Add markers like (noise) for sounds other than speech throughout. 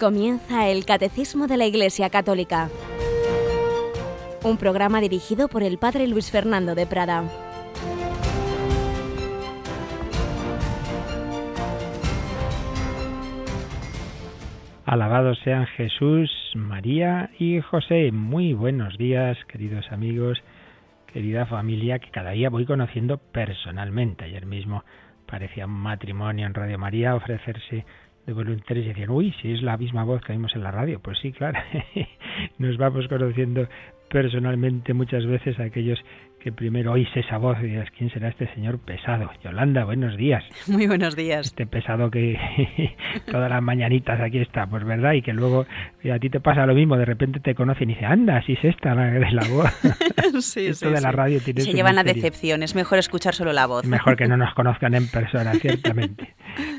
Comienza el Catecismo de la Iglesia Católica, un programa dirigido por el Padre Luis Fernando de Prada. Alabados sean Jesús, María y José. Muy buenos días, queridos amigos, querida familia, que cada día voy conociendo personalmente. Ayer mismo parecía un matrimonio en Radio María ofrecerse de voluntarios y decían, uy, si es la misma voz que vimos en la radio. Pues sí, claro, (laughs) nos vamos conociendo personalmente muchas veces a aquellos que primero oís esa voz y dices, ¿quién será este señor pesado? Yolanda, buenos días. (laughs) Muy buenos días. Este pesado que (laughs) todas las mañanitas aquí está, pues verdad, y que luego a ti te pasa lo mismo, de repente te conocen y dice, anda, así es esta la de la voz. (laughs) sí, Esto de la radio tiene Se llevan a decepción, es mejor escuchar solo la voz. Mejor que no nos conozcan en persona, ciertamente.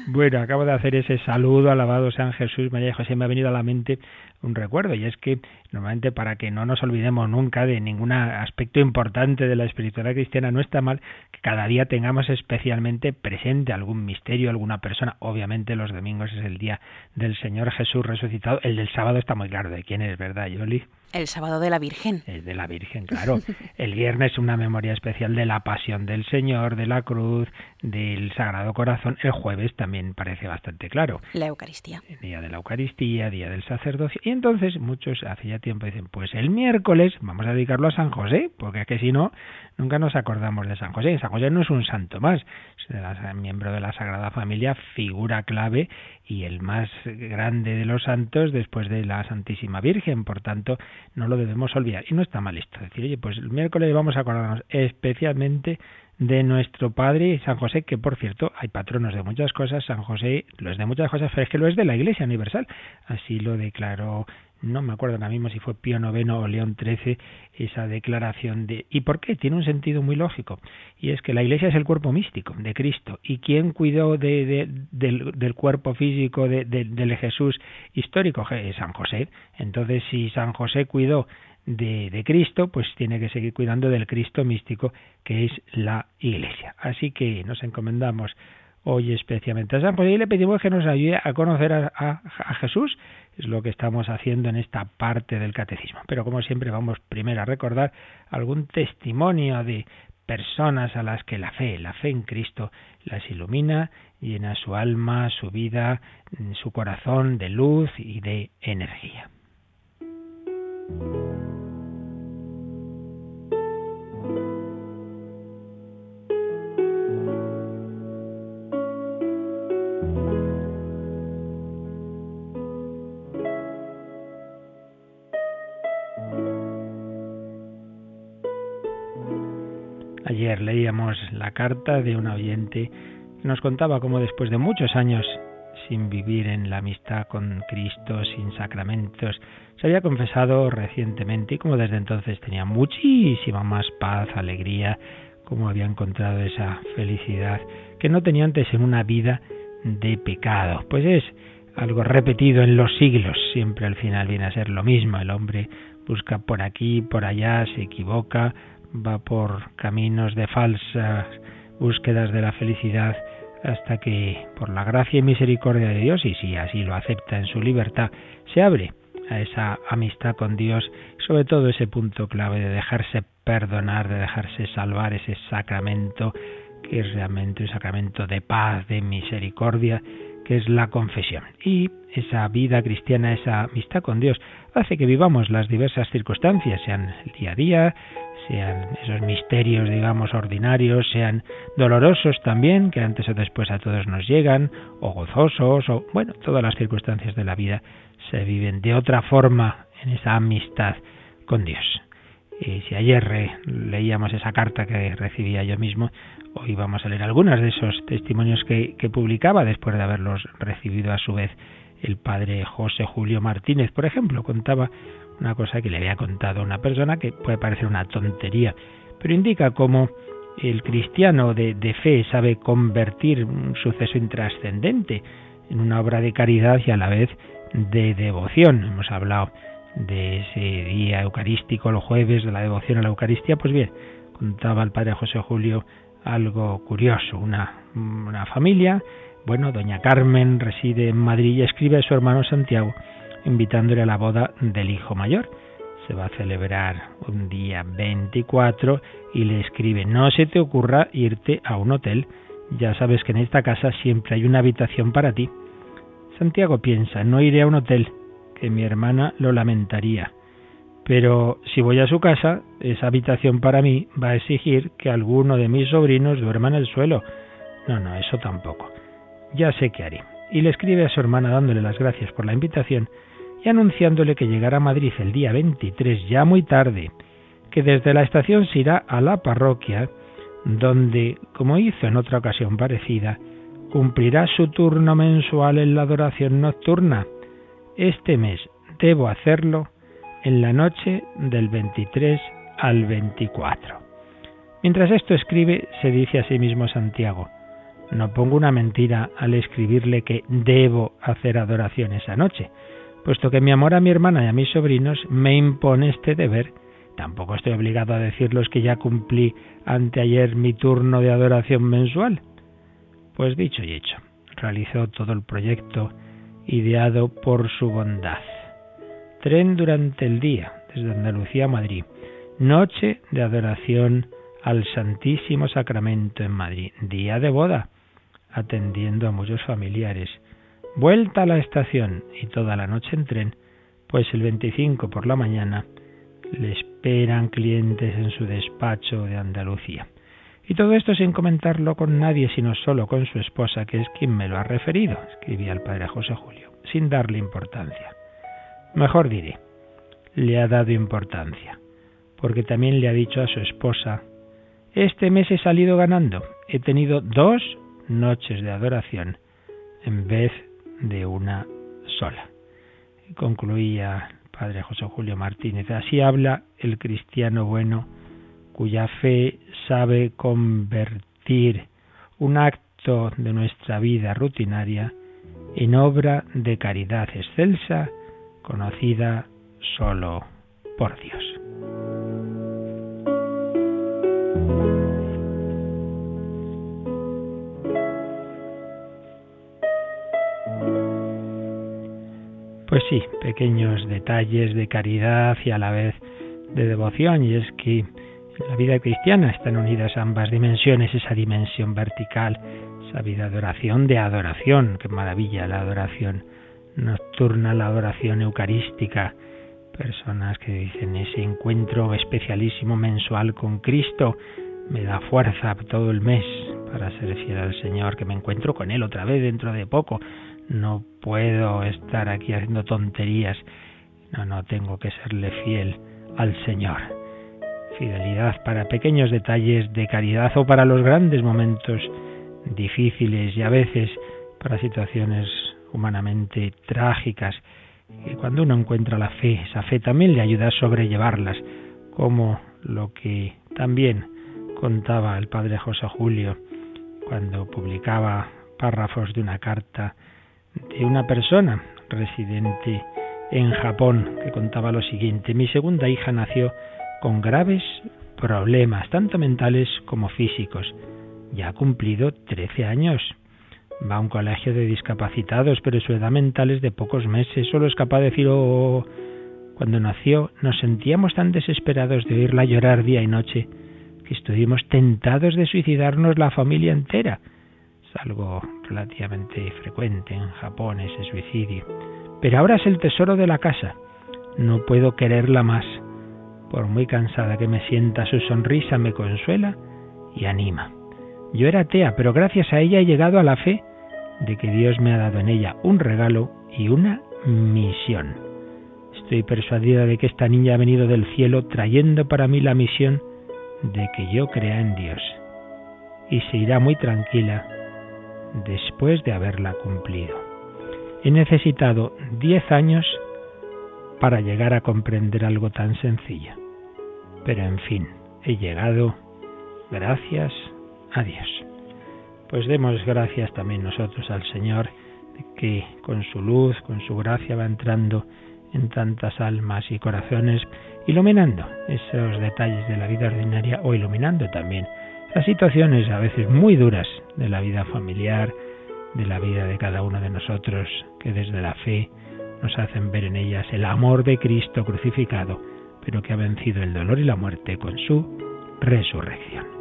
Bueno, acabo de hacer ese saludo, alabado San Jesús, María y José, me ha venido a la mente un recuerdo, y es que normalmente para que no nos olvidemos nunca de ningún aspecto importante de la espiritualidad cristiana, no está mal que cada día tengamos especialmente presente algún misterio, alguna persona. Obviamente los domingos es el día del Señor Jesús resucitado, el del sábado está muy claro de quién es, ¿verdad, Yoli? El sábado de la Virgen. El de la Virgen, claro. (laughs) El viernes una memoria especial de la pasión del Señor, de la cruz, del Sagrado Corazón. El jueves también parece bastante claro. La Eucaristía. El día de la Eucaristía, día del sacerdocio. Y entonces muchos hace ya tiempo dicen, pues el miércoles vamos a dedicarlo a San José, porque es que si no, nunca nos acordamos de San José. San José no es un santo más, es miembro de la Sagrada Familia, figura clave y el más grande de los santos después de la Santísima Virgen. Por tanto, no lo debemos olvidar. Y no está mal esto. Decir, oye, pues el miércoles vamos a acordarnos especialmente de nuestro Padre San José, que por cierto hay patronos de muchas cosas, San José lo es de muchas cosas, pero es que lo es de la Iglesia Universal. Así lo declaró no me acuerdo ahora mismo si fue Pío IX o León XIII, esa declaración de... ¿Y por qué? Tiene un sentido muy lógico. Y es que la Iglesia es el cuerpo místico de Cristo. ¿Y quién cuidó de, del, cuerpo físico de, del Jesús histórico? San José. Entonces, si San José cuidó de, Cristo, pues tiene que seguir cuidando del Cristo místico que es la Iglesia. Así que nos encomendamos hoy especialmente a San José y le pedimos que nos ayude a conocer a, a, a Jesús es lo que estamos haciendo en esta parte del catecismo. Pero como siempre vamos primero a recordar algún testimonio de personas a las que la fe, la fe en Cristo las ilumina, llena su alma, su vida, su corazón de luz y de energía. La carta de un oyente nos contaba cómo después de muchos años sin vivir en la amistad con Cristo, sin sacramentos, se había confesado recientemente y como desde entonces tenía muchísima más paz, alegría, como había encontrado esa felicidad que no tenía antes en una vida de pecado. Pues es algo repetido en los siglos, siempre al final viene a ser lo mismo, el hombre busca por aquí, por allá, se equivoca, va por caminos de falsas búsquedas de la felicidad hasta que, por la gracia y misericordia de Dios, y si así lo acepta en su libertad, se abre a esa amistad con Dios, sobre todo ese punto clave de dejarse perdonar, de dejarse salvar, ese sacramento que es realmente un sacramento de paz, de misericordia, que es la confesión. Y esa vida cristiana, esa amistad con Dios, hace que vivamos las diversas circunstancias, sean el día a día, sean esos misterios, digamos, ordinarios, sean dolorosos también, que antes o después a todos nos llegan, o gozosos, o bueno, todas las circunstancias de la vida se viven de otra forma en esa amistad con Dios. Y si ayer leíamos esa carta que recibía yo mismo, hoy vamos a leer algunos de esos testimonios que, que publicaba después de haberlos recibido a su vez el padre José Julio Martínez, por ejemplo, contaba una cosa que le había contado una persona que puede parecer una tontería, pero indica cómo el cristiano de, de fe sabe convertir un suceso intrascendente en una obra de caridad y a la vez de devoción. Hemos hablado de ese día eucarístico, los jueves, de la devoción a la Eucaristía. Pues bien, contaba el padre José Julio algo curioso. Una, una familia, bueno, doña Carmen reside en Madrid y escribe a su hermano Santiago invitándole a la boda del hijo mayor. Se va a celebrar un día 24 y le escribe, no se te ocurra irte a un hotel, ya sabes que en esta casa siempre hay una habitación para ti. Santiago piensa, no iré a un hotel, que mi hermana lo lamentaría. Pero si voy a su casa, esa habitación para mí va a exigir que alguno de mis sobrinos duerma en el suelo. No, no, eso tampoco. Ya sé qué haré. Y le escribe a su hermana dándole las gracias por la invitación y anunciándole que llegará a Madrid el día 23, ya muy tarde, que desde la estación se irá a la parroquia, donde, como hizo en otra ocasión parecida, cumplirá su turno mensual en la adoración nocturna. Este mes debo hacerlo en la noche del 23 al 24. Mientras esto escribe, se dice a sí mismo Santiago, no pongo una mentira al escribirle que debo hacer adoración esa noche, puesto que mi amor a mi hermana y a mis sobrinos me impone este deber. Tampoco estoy obligado a decirles que ya cumplí anteayer mi turno de adoración mensual. Pues dicho y hecho, realizó todo el proyecto ideado por su bondad. Tren durante el día, desde Andalucía a Madrid. Noche de adoración al Santísimo Sacramento en Madrid. Día de boda, atendiendo a muchos familiares. Vuelta a la estación y toda la noche en tren, pues el 25 por la mañana le esperan clientes en su despacho de Andalucía. Y todo esto sin comentarlo con nadie, sino solo con su esposa, que es quien me lo ha referido, escribía el padre José Julio, sin darle importancia. Mejor diré, le ha dado importancia, porque también le ha dicho a su esposa, este mes he salido ganando, he tenido dos noches de adoración en vez de una sola. concluía el padre José Julio Martínez, así habla el cristiano bueno cuya fe sabe convertir un acto de nuestra vida rutinaria en obra de caridad excelsa conocida solo por Dios. Pues sí, pequeños detalles de caridad y a la vez de devoción, y es que en la vida cristiana están unidas ambas dimensiones, esa dimensión vertical, esa vida de oración, de adoración, qué maravilla la adoración nocturna, la adoración eucarística, personas que dicen ese encuentro especialísimo mensual con Cristo me da fuerza todo el mes para ser fiel al Señor, que me encuentro con Él otra vez dentro de poco. No puedo estar aquí haciendo tonterías. No, no, tengo que serle fiel al Señor. Fidelidad para pequeños detalles de caridad o para los grandes momentos difíciles y a veces para situaciones humanamente trágicas. Y cuando uno encuentra la fe, esa fe también le ayuda a sobrellevarlas, como lo que también contaba el padre José Julio cuando publicaba párrafos de una carta de una persona residente en Japón que contaba lo siguiente. Mi segunda hija nació con graves problemas, tanto mentales como físicos. Ya ha cumplido 13 años. Va a un colegio de discapacitados, pero su edad mental es de pocos meses. Solo es capaz de decir, oh, cuando nació nos sentíamos tan desesperados de oírla llorar día y noche que estuvimos tentados de suicidarnos la familia entera. Algo relativamente frecuente en Japón ese suicidio. Pero ahora es el tesoro de la casa. No puedo quererla más. Por muy cansada que me sienta, su sonrisa me consuela y anima. Yo era atea, pero gracias a ella he llegado a la fe de que Dios me ha dado en ella un regalo y una misión. Estoy persuadida de que esta niña ha venido del cielo trayendo para mí la misión de que yo crea en Dios y se irá muy tranquila después de haberla cumplido. He necesitado diez años para llegar a comprender algo tan sencillo, pero en fin, he llegado. Gracias. A Dios pues demos gracias también nosotros al Señor que con su luz, con su gracia va entrando en tantas almas y corazones, iluminando esos detalles de la vida ordinaria o iluminando también las situaciones a veces muy duras de la vida familiar, de la vida de cada uno de nosotros, que desde la fe nos hacen ver en ellas el amor de Cristo crucificado, pero que ha vencido el dolor y la muerte con su resurrección.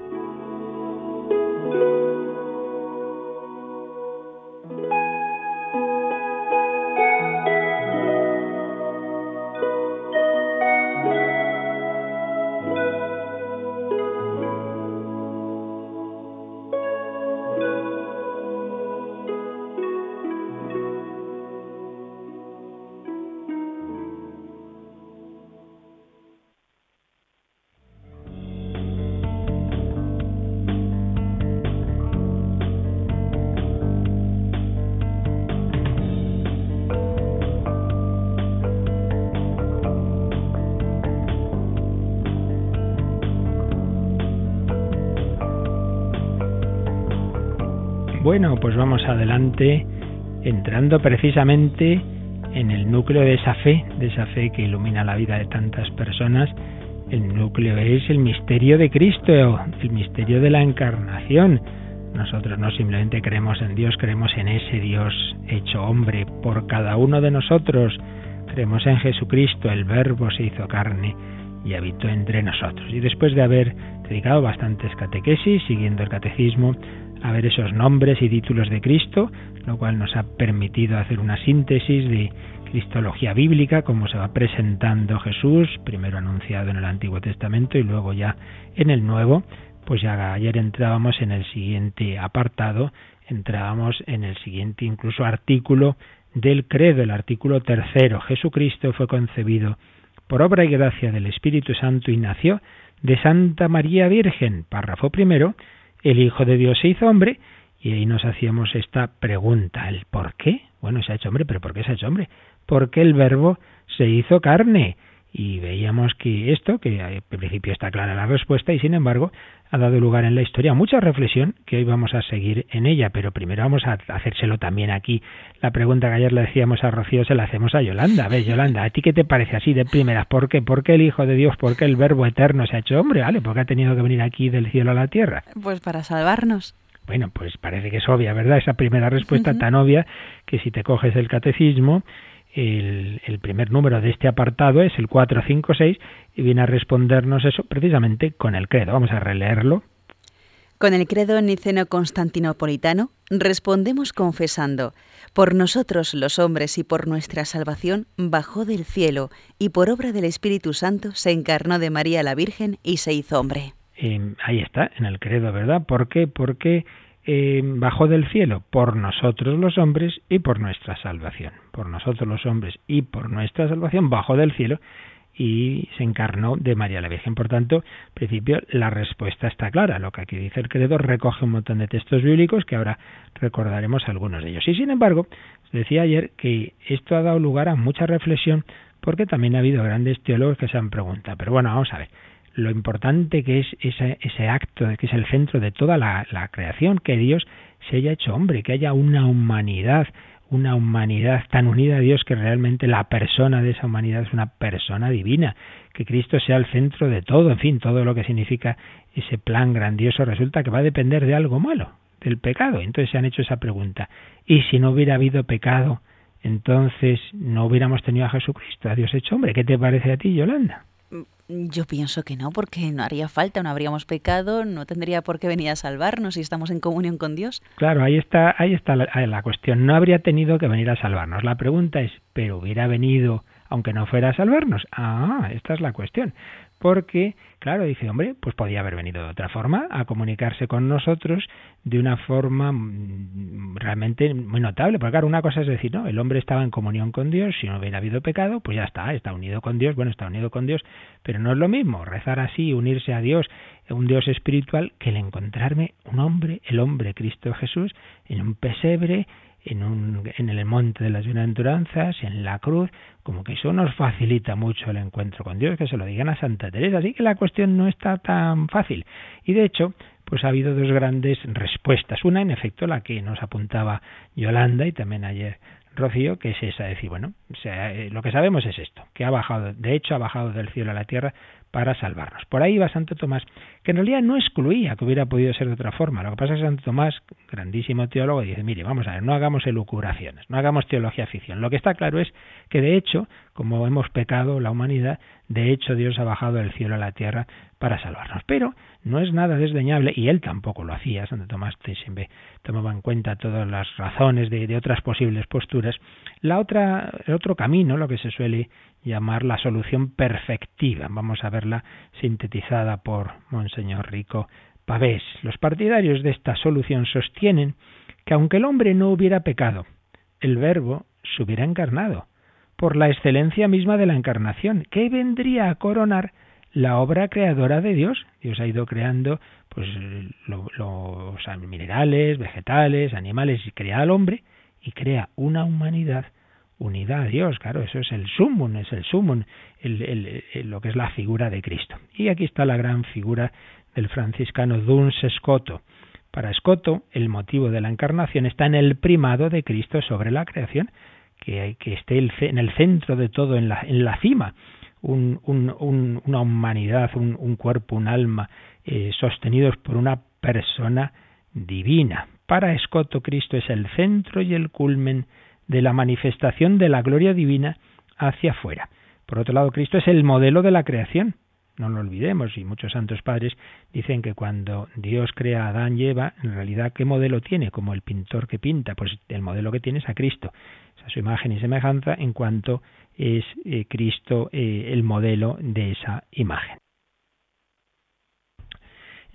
Bueno, pues vamos adelante entrando precisamente en el núcleo de esa fe, de esa fe que ilumina la vida de tantas personas. El núcleo es el misterio de Cristo, el misterio de la encarnación. Nosotros no simplemente creemos en Dios, creemos en ese Dios hecho hombre por cada uno de nosotros. Creemos en Jesucristo, el Verbo se hizo carne y habitó entre nosotros. Y después de haber dedicado bastantes catequesis, siguiendo el catecismo, a ver esos nombres y títulos de Cristo, lo cual nos ha permitido hacer una síntesis de cristología bíblica, como se va presentando Jesús, primero anunciado en el Antiguo Testamento y luego ya en el Nuevo, pues ya ayer entrábamos en el siguiente apartado, entrábamos en el siguiente incluso artículo del credo, el artículo tercero. Jesucristo fue concebido por obra y gracia del Espíritu Santo y nació de Santa María Virgen, párrafo primero, el Hijo de Dios se hizo hombre y ahí nos hacíamos esta pregunta, el por qué. Bueno, se ha hecho hombre, pero ¿por qué se ha hecho hombre? Porque el verbo se hizo carne. Y veíamos que esto, que al principio está clara la respuesta, y sin embargo ha dado lugar en la historia a mucha reflexión que hoy vamos a seguir en ella, pero primero vamos a hacérselo también aquí. La pregunta que ayer le decíamos a Rocío se la hacemos a Yolanda. A Yolanda, ¿a ti qué te parece así de primeras? ¿Por qué? ¿Por qué el Hijo de Dios? ¿Por qué el Verbo Eterno se ha hecho hombre? ¿Vale? ¿Por qué ha tenido que venir aquí del cielo a la tierra? Pues para salvarnos. Bueno, pues parece que es obvia, ¿verdad? Esa primera respuesta tan obvia que si te coges el catecismo, el, el, primer número de este apartado es el 456 y viene a respondernos eso precisamente con el credo. Vamos a releerlo. Con el credo niceno-constantinopolitano respondemos confesando, por nosotros los hombres y por nuestra salvación bajó del cielo y por obra del Espíritu Santo se encarnó de María la Virgen y se hizo hombre. Eh, ahí está, en el credo, ¿verdad? ¿Por qué? Porque eh, del cielo por nosotros los hombres y por nuestra salvación. Por nosotros los hombres y por nuestra salvación bajó del cielo y se encarnó de María la Virgen. Por tanto, en principio, la respuesta está clara. Lo que aquí dice el credo recoge un montón de textos bíblicos que ahora recordaremos algunos de ellos. Y sin embargo, decía ayer que esto ha dado lugar a mucha reflexión porque también ha habido grandes teólogos que se han preguntado. Pero bueno, vamos a ver lo importante que es ese, ese acto, que es el centro de toda la, la creación, que Dios se haya hecho hombre, que haya una humanidad, una humanidad tan unida a Dios que realmente la persona de esa humanidad es una persona divina, que Cristo sea el centro de todo, en fin, todo lo que significa ese plan grandioso resulta que va a depender de algo malo, del pecado. Entonces se han hecho esa pregunta. ¿Y si no hubiera habido pecado, entonces no hubiéramos tenido a Jesucristo, a Dios hecho hombre? ¿Qué te parece a ti, Yolanda? Yo pienso que no, porque no haría falta, no habríamos pecado, no tendría por qué venir a salvarnos si estamos en comunión con Dios. Claro, ahí está, ahí está la, la cuestión. No habría tenido que venir a salvarnos. La pregunta es, ¿pero hubiera venido aunque no fuera a salvarnos? Ah, esta es la cuestión porque, claro, dice, hombre, pues podía haber venido de otra forma a comunicarse con nosotros de una forma mm, realmente muy notable, porque claro, una cosa es decir, no, el hombre estaba en comunión con Dios, si no hubiera habido pecado, pues ya está, está unido con Dios, bueno, está unido con Dios, pero no es lo mismo rezar así, unirse a Dios, un Dios espiritual, que el encontrarme un hombre, el hombre Cristo Jesús, en un pesebre, en, un, en el monte de las bienaventuranzas, en la cruz, como que eso nos facilita mucho el encuentro con Dios, que se lo digan a Santa Teresa, así que la cuestión no está tan fácil. Y de hecho, pues ha habido dos grandes respuestas. Una, en efecto, la que nos apuntaba Yolanda y también ayer Rocío, que es esa, decir, bueno, eh, lo que sabemos es esto, que ha bajado, de hecho ha bajado del cielo a la tierra para salvarnos. Por ahí va Santo Tomás, que en realidad no excluía que hubiera podido ser de otra forma. Lo que pasa es que Santo Tomás, grandísimo teólogo, dice, mire, vamos a ver, no hagamos elucubraciones, no hagamos teología ficción. Lo que está claro es que de hecho, como hemos pecado la humanidad, de hecho Dios ha bajado del cielo a la tierra para salvarnos. Pero no es nada desdeñable, y él tampoco lo hacía, Santo Tomás siempre tomaba en cuenta todas las razones de, de otras posibles posturas. La otra, el otro camino, lo que se suele llamar la solución perfectiva. Vamos a verla sintetizada por Monseñor Rico Pavés. Los partidarios de esta solución sostienen que aunque el hombre no hubiera pecado, el verbo se hubiera encarnado, por la excelencia misma de la encarnación, que vendría a coronar la obra creadora de Dios. Dios ha ido creando pues los minerales, vegetales, animales y crea al hombre y crea una humanidad unidad a Dios, claro, eso es el sumum, es el sumum, lo que es la figura de Cristo. Y aquí está la gran figura del franciscano Duns Scoto. Para Scoto, el motivo de la encarnación está en el primado de Cristo sobre la creación, que, que esté en el centro de todo, en la, en la cima, un, una humanidad, un, cuerpo, un alma, eh, sostenidos por una persona divina. Para Escoto, Cristo es el centro y el culmen de la manifestación de la gloria divina hacia afuera. Por otro lado, Cristo es el modelo de la creación. No lo olvidemos, y muchos santos padres dicen que cuando Dios crea a Adán y Eva, en realidad, ¿qué modelo tiene? Como el pintor que pinta, pues el modelo que tiene es a Cristo. Es a su imagen y semejanza en cuanto es eh, Cristo eh, el modelo de esa imagen.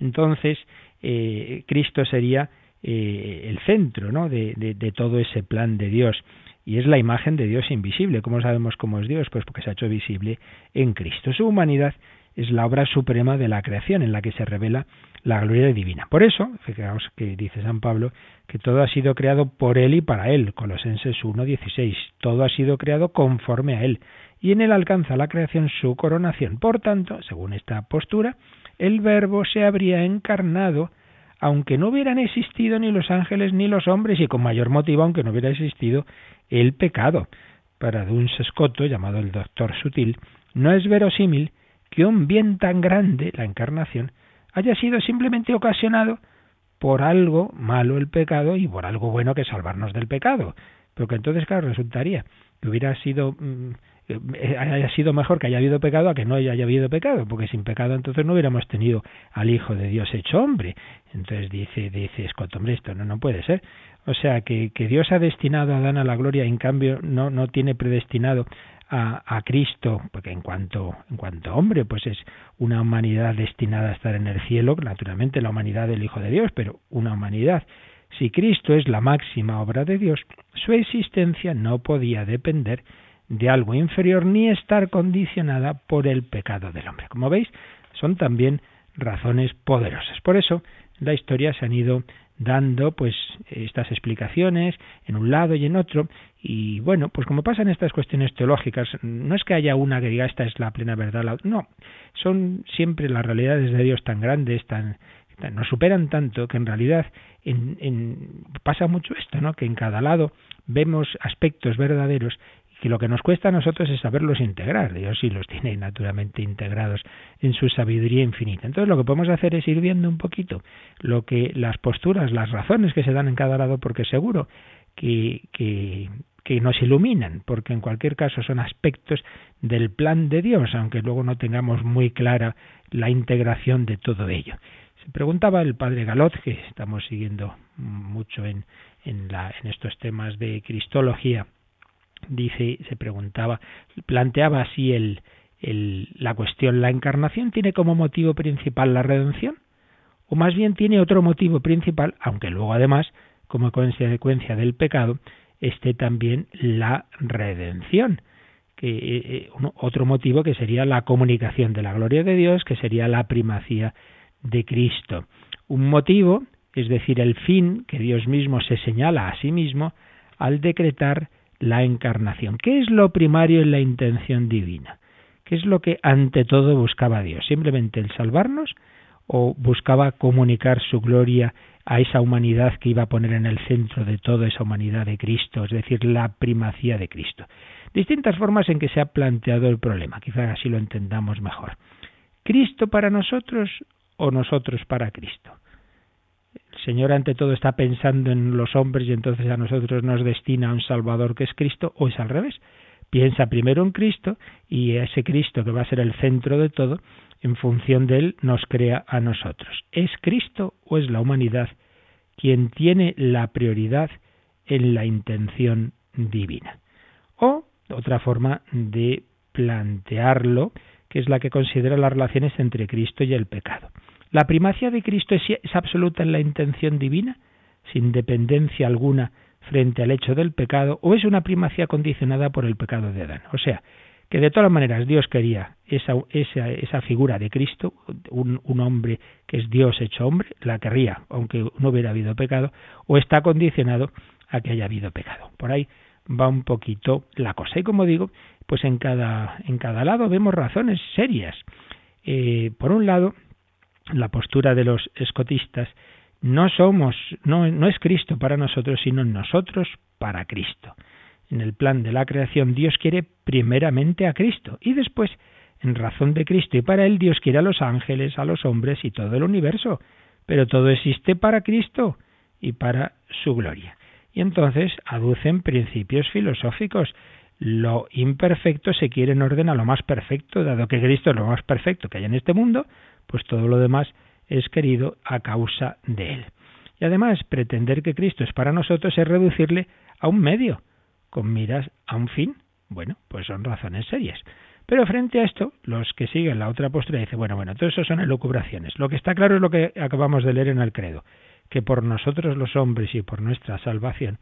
Entonces, eh, Cristo sería eh, el centro ¿no? de, todo ese plan de Dios. Y es la imagen de Dios invisible. ¿Cómo sabemos cómo es Dios? Pues porque se ha hecho visible en Cristo. Su humanidad es la obra suprema de la creación en la que se revela la gloria divina. Por eso, fijaos que dice San Pablo que todo ha sido creado por Él y para Él, Colosenses 1.16. Todo ha sido creado conforme a Él y en Él alcanza la creación su coronación. Por tanto, según esta postura, el Verbo se habría encarnado aunque no hubieran existido ni los ángeles ni los hombres, y con mayor motivo aunque no hubiera existido el pecado. Para Duns Scotto, llamado el Doctor Sutil, no es verosímil que un bien tan grande, la encarnación, haya sido simplemente ocasionado por algo malo el pecado y por algo bueno que salvarnos del pecado. Pero que entonces, claro, resultaría que hubiera sido mm, haya sido mejor que haya habido pecado a que no haya habido pecado, porque sin pecado entonces no hubiéramos tenido al Hijo de Dios hecho hombre. Entonces dice, dice Scott, hombre, esto no, no puede ser. O sea, que, que Dios ha destinado a Adán a la gloria en cambio no, no tiene predestinado a, a, Cristo, porque en cuanto, en cuanto hombre, pues es una humanidad destinada a estar en el cielo, naturalmente la humanidad del Hijo de Dios, pero una humanidad. Si Cristo es la máxima obra de Dios, su existencia no podía depender de algo inferior ni estar condicionada por el pecado del hombre. Como veis, son también razones poderosas. Por eso, en la historia se han ido dando pues estas explicaciones en un lado y en otro y bueno pues como pasa en estas cuestiones teológicas no es que haya una que diga esta es la plena verdad no son siempre las realidades de Dios tan grandes tan, nos superan tanto que en realidad en, en, pasa mucho esto no que en cada lado vemos aspectos verdaderos y lo que nos cuesta a nosotros es saberlos integrar. Dios sí los tiene naturalmente integrados en su sabiduría infinita. Entonces lo que podemos hacer es ir viendo un poquito lo que las posturas, las razones que se dan en cada lado, porque seguro que, que, que nos iluminan, porque en cualquier caso son aspectos del plan de Dios, aunque luego no tengamos muy clara la integración de todo ello. Se preguntaba el padre Galot, que estamos siguiendo mucho en, en, la, en estos temas de cristología, dice, se preguntaba, planteaba así el, la cuestión, ¿la encarnación tiene como motivo principal la redención? ¿O más bien tiene otro motivo principal, aunque luego además, como consecuencia del pecado, esté también la redención? que eh, eh, otro motivo que sería la comunicación de la gloria de Dios, que sería la primacía de Cristo. Un motivo, es decir, el fin que Dios mismo se señala a sí mismo al decretar la encarnación. ¿Qué es lo primario en la intención divina? ¿Qué es lo que ante todo buscaba Dios? ¿Simplemente el salvarnos o buscaba comunicar su gloria a esa humanidad que iba a poner en el centro de toda esa humanidad de Cristo, es decir, la primacía de Cristo. Distintas formas en que se ha planteado el problema, quizás así lo entendamos mejor. ¿Cristo para nosotros o nosotros para Cristo? Señor ante todo está pensando en los hombres y entonces a nosotros nos destina a un Salvador que es Cristo, o es al revés. Piensa primero en Cristo y ese Cristo que va a ser el centro de todo, en función de él nos crea a nosotros. ¿Es Cristo o es la humanidad quien tiene la prioridad en la intención divina? O otra forma de plantearlo, que es la que considera las relaciones entre Cristo y el pecado. ¿La primacia de Cristo es, absoluta en la intención divina, sin dependencia alguna frente al hecho del pecado, o es una primacia condicionada por el pecado de Adán? O sea, que de todas maneras Dios quería esa, figura de Cristo, un, hombre que es Dios hecho hombre, la querría, aunque no hubiera habido pecado, o está condicionado a que haya habido pecado. Por ahí va un poquito la cosa. Y como digo, pues en cada, en cada lado vemos razones serias. Eh, por un lado, la postura de los escotistas, no somos, no, no es Cristo para nosotros, sino nosotros para Cristo en el plan de la creación, Dios quiere primeramente a Cristo y después, en razón de Cristo y para Él, Dios quiere a los ángeles, a los hombres y todo el universo. Pero todo existe para Cristo y para su gloria. Y entonces aducen principios filosóficos. Lo imperfecto se quiere en orden a lo más perfecto, dado que Cristo es lo más perfecto que hay en este mundo, pues todo lo demás es querido a causa de Él. Y además, pretender que Cristo es para nosotros es reducirle a un medio, con miras a un fin, bueno, pues son razones serias. Pero frente a esto, los que siguen la otra postura dicen, bueno, bueno, todo eso son elucubraciones. Lo que está claro es lo que acabamos de leer en el credo, que por nosotros los hombres y por nuestra salvación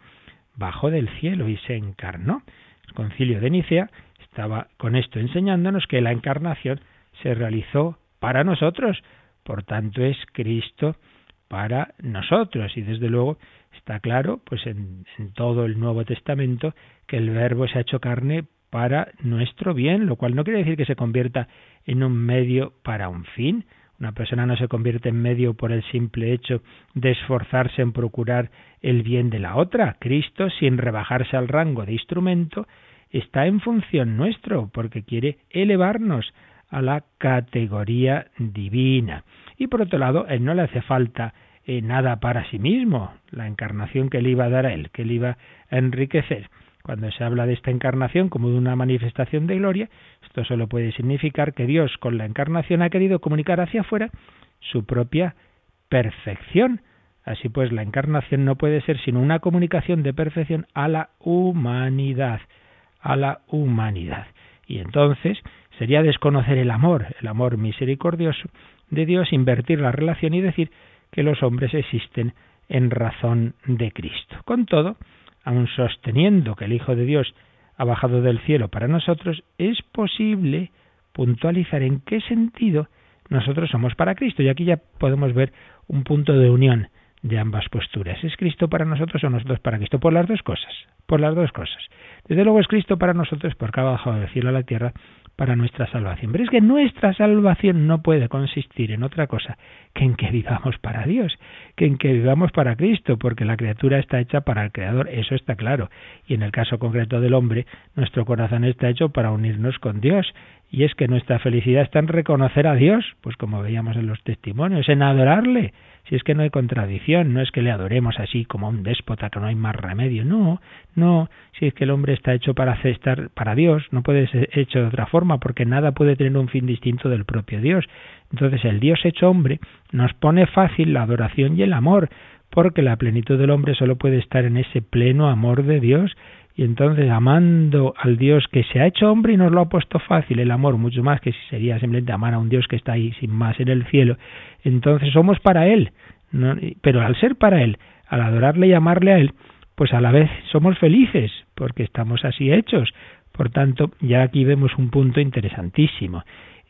bajó del cielo y se encarnó. El concilio de Nicea estaba con esto enseñándonos que la encarnación se realizó para nosotros, por tanto es Cristo para nosotros y desde luego Está claro, pues en, todo el Nuevo Testamento, que el Verbo se ha hecho carne para nuestro bien, lo cual no quiere decir que se convierta en un medio para un fin. Una persona no se convierte en medio por el simple hecho de esforzarse en procurar el bien de la otra. Cristo, sin rebajarse al rango de instrumento, está en función nuestro, porque quiere elevarnos a la categoría divina. Y por otro lado, Él no le hace falta eh, nada para sí mismo, la encarnación que le iba a dar a él, que le iba a enriquecer. Cuando se habla de esta encarnación como de una manifestación de gloria, esto solo puede significar que Dios con la encarnación ha querido comunicar hacia afuera su propia perfección. Así pues, la encarnación no puede ser sino una comunicación de perfección a la humanidad, a la humanidad. Y entonces sería desconocer el amor, el amor misericordioso de Dios, invertir la relación y decir que los hombres existen en razón de Cristo. Con todo, aun sosteniendo que el Hijo de Dios ha bajado del cielo para nosotros, es posible puntualizar en qué sentido nosotros somos para Cristo. Y aquí ya podemos ver un punto de unión de ambas posturas. ¿Es Cristo para nosotros o nosotros para Cristo? Por las dos cosas, por las dos cosas. Desde luego es Cristo para nosotros porque ha bajado del cielo a la tierra para nuestra salvación. Pero es que nuestra salvación no puede consistir en otra cosa que en que vivamos para Dios, que en que vivamos para Cristo, porque la criatura está hecha para el Creador, eso está claro. Y en el caso concreto del hombre, nuestro corazón está hecho para unirnos con Dios. Y es que nuestra felicidad está en reconocer a Dios, pues como veíamos en los testimonios, en adorarle, si es que no hay contradicción, no es que le adoremos así como a un déspota que no hay más remedio, no, no, si es que el hombre está hecho para estar para Dios, no puede ser hecho de otra forma, porque nada puede tener un fin distinto del propio Dios. Entonces el Dios hecho hombre nos pone fácil la adoración y el amor, porque la plenitud del hombre solo puede estar en ese pleno amor de Dios, y entonces amando al Dios que se ha hecho hombre y nos lo ha puesto fácil, el amor, mucho más que si sería simplemente amar a un Dios que está ahí sin más en el cielo, entonces somos para Él. Pero al ser para Él, al adorarle y amarle a Él, pues a la vez somos felices, porque estamos así hechos. Por tanto, ya aquí vemos un punto interesantísimo.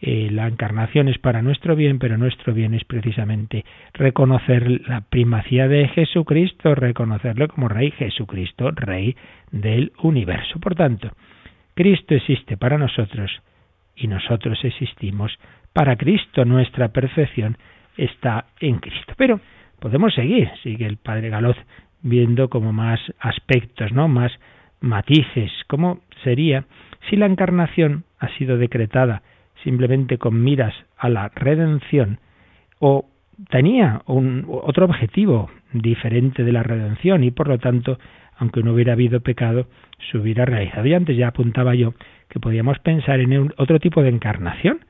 Eh, la encarnación es para nuestro bien, pero nuestro bien es precisamente reconocer la primacía de Jesucristo, reconocerlo como Rey Jesucristo, Rey del universo. Por tanto, Cristo existe para nosotros y nosotros existimos para Cristo. Nuestra perfección está en Cristo. Pero podemos seguir, sigue el padre Galoz viendo como más aspectos, ¿no? Más matices. ¿Cómo sería si la encarnación ha sido decretada simplemente con miras a la redención o tenía un, otro objetivo diferente de la redención y por lo tanto, aunque no hubiera habido pecado, se hubiera realizado. Y antes ya apuntaba yo que podíamos pensar en otro tipo de encarnación.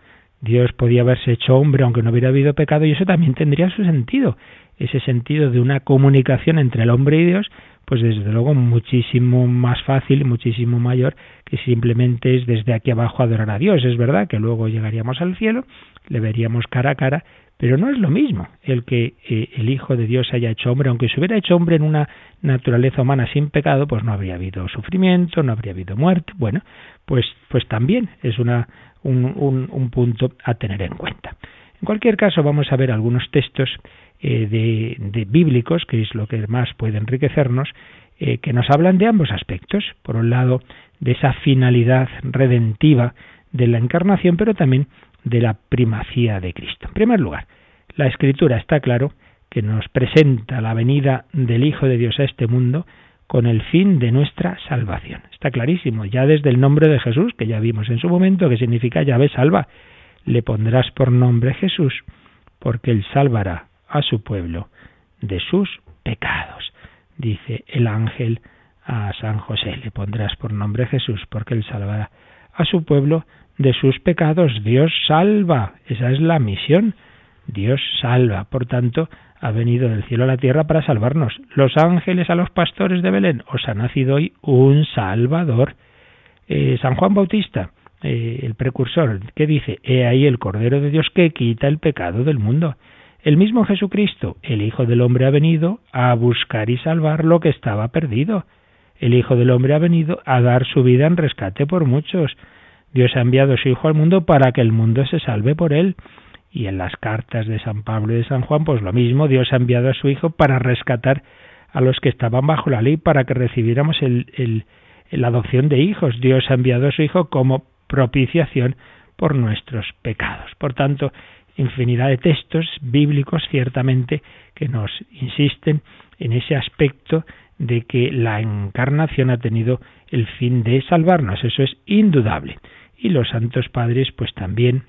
Dios podía haberse hecho hombre aunque no hubiera habido pecado y eso también tendría su sentido. Ese sentido de una comunicación entre el hombre y Dios, pues desde luego muchísimo más fácil muchísimo mayor que simplemente es desde aquí abajo adorar a Dios. Es verdad que luego llegaríamos al cielo, le veríamos cara a cara, pero no es lo mismo el que eh, el Hijo de Dios haya hecho hombre, aunque se hubiera hecho hombre en una naturaleza humana sin pecado, pues no habría habido sufrimiento, no habría habido muerte. Bueno, pues, pues también es una, un, un, punto a tener en cuenta. En cualquier caso, vamos a ver algunos textos eh, de, de, bíblicos, que es lo que más puede enriquecernos, eh, que nos hablan de ambos aspectos. Por un lado, de esa finalidad redentiva de la encarnación, pero también de la primacía de Cristo. En primer lugar, la Escritura está claro que nos presenta la venida del Hijo de Dios a este mundo con el fin de nuestra salvación. Está clarísimo, ya desde el nombre de Jesús, que ya vimos en su momento, que significa llave salva, le pondrás por nombre Jesús, porque él salvará a su pueblo de sus pecados. Dice el ángel a San José, le pondrás por nombre Jesús, porque él salvará a su pueblo de sus pecados. Dios salva. Esa es la misión. Dios salva. Por tanto, ha venido del cielo a la tierra para salvarnos. Los ángeles a los pastores de Belén. Os ha nacido hoy un Salvador. Eh, San Juan Bautista, eh, el precursor, que dice, He ahí el Cordero de Dios que quita el pecado del mundo. El mismo Jesucristo, el Hijo del Hombre, ha venido a buscar y salvar lo que estaba perdido. El Hijo del Hombre ha venido a dar su vida en rescate por muchos. Dios ha enviado su Hijo al mundo para que el mundo se salve por él. Y en las cartas de San Pablo y de San Juan, pues lo mismo, Dios ha enviado a su Hijo para rescatar a los que estaban bajo la ley, para que recibiéramos el, la adopción de hijos. Dios ha enviado a su Hijo como propiciación por nuestros pecados. Por tanto, infinidad de textos bíblicos ciertamente que nos insisten en ese aspecto de que la encarnación ha tenido el fin de salvarnos, eso es indudable y los santos padres pues también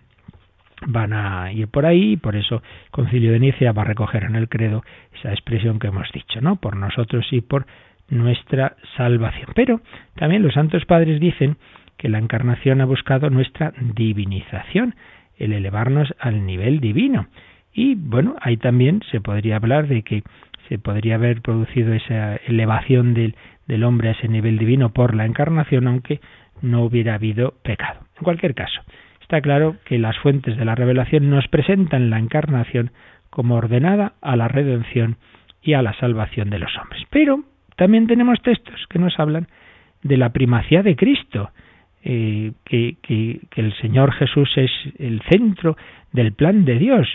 van a ir por ahí y por eso Concilio de Nicea va a recoger en el credo esa expresión que hemos dicho, ¿no? Por nosotros y por nuestra salvación. Pero también los santos padres dicen que la encarnación ha buscado nuestra divinización, el elevarnos al nivel divino. Y bueno, ahí también se podría hablar de que se podría haber producido esa elevación del hombre a ese nivel divino por la encarnación, aunque no hubiera habido pecado. En cualquier caso, está claro que las fuentes de la revelación nos presentan la encarnación como ordenada a la redención y a la salvación de los hombres. Pero también tenemos textos que nos hablan de la primacía de Cristo, eh, que, el Señor Jesús es el centro del plan de Dios.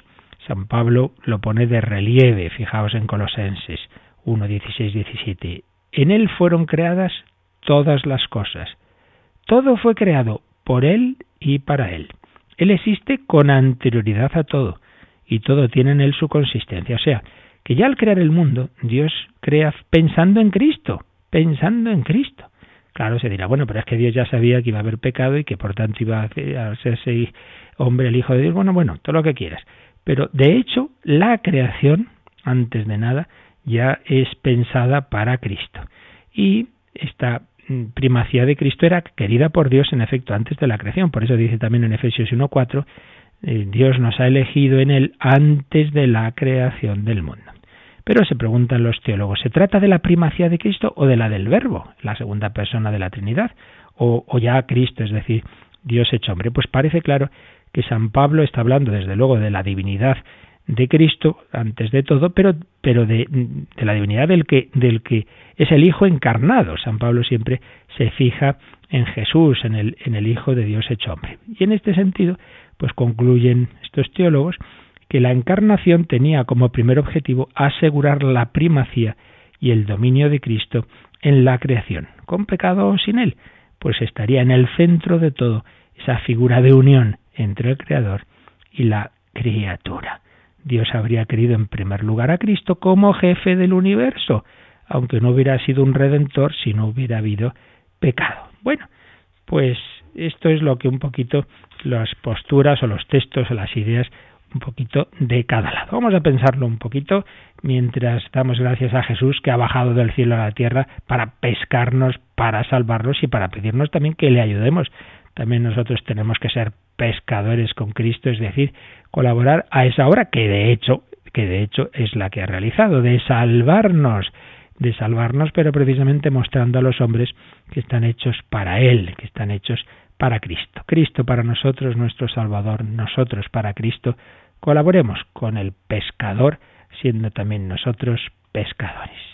San Pablo lo pone de relieve, fijaos en Colosenses 1, 16, 17. En Él fueron creadas todas las cosas, todo fue creado por Él y para Él. Él existe con anterioridad a todo, y todo tiene en Él su consistencia. O sea, que ya al crear el mundo, Dios crea pensando en Cristo, pensando en Cristo. Claro, se dirá, bueno, pero es que Dios ya sabía que iba a haber pecado y que por tanto iba a hacerse hombre el Hijo de Dios. Bueno, bueno, todo lo que quieras. Pero de hecho, la creación, antes de nada, ya es pensada para Cristo. Y está primacía de Cristo era querida por Dios en efecto antes de la creación. Por eso dice también en Efesios 1.4, eh, Dios nos ha elegido en él antes de la creación del mundo. Pero se preguntan los teólogos, ¿se trata de la primacía de Cristo o de la del Verbo, la segunda persona de la Trinidad? O, o ya Cristo, es decir, Dios hecho hombre. Pues parece claro que San Pablo está hablando desde luego de la divinidad de Cristo antes de todo, pero, pero de, la divinidad del que, del que es el Hijo encarnado. San Pablo siempre se fija en Jesús, en el, en el Hijo de Dios hecho hombre. Y en este sentido, pues concluyen estos teólogos que la encarnación tenía como primer objetivo asegurar la primacía y el dominio de Cristo en la creación. Con pecado o sin él, pues estaría en el centro de todo esa figura de unión entre el Creador y la criatura. Dios habría querido en primer lugar a Cristo como jefe del universo, aunque no hubiera sido un redentor si no hubiera habido pecado. Bueno, pues esto es lo que un poquito las posturas o los textos o las ideas un poquito de cada lado. Vamos a pensarlo un poquito mientras damos gracias a Jesús que ha bajado del cielo a la tierra para pescarnos, para salvarnos y para pedirnos también que le ayudemos. También nosotros tenemos que ser pescadores con Cristo, es decir, colaborar a esa obra que de hecho, que de hecho es la que ha realizado, de salvarnos, de salvarnos, pero precisamente mostrando a los hombres que están hechos para Él, que están hechos para Cristo. Cristo para nosotros, nuestro Salvador, nosotros para Cristo. Colaboremos con el pescador, siendo también nosotros pescadores.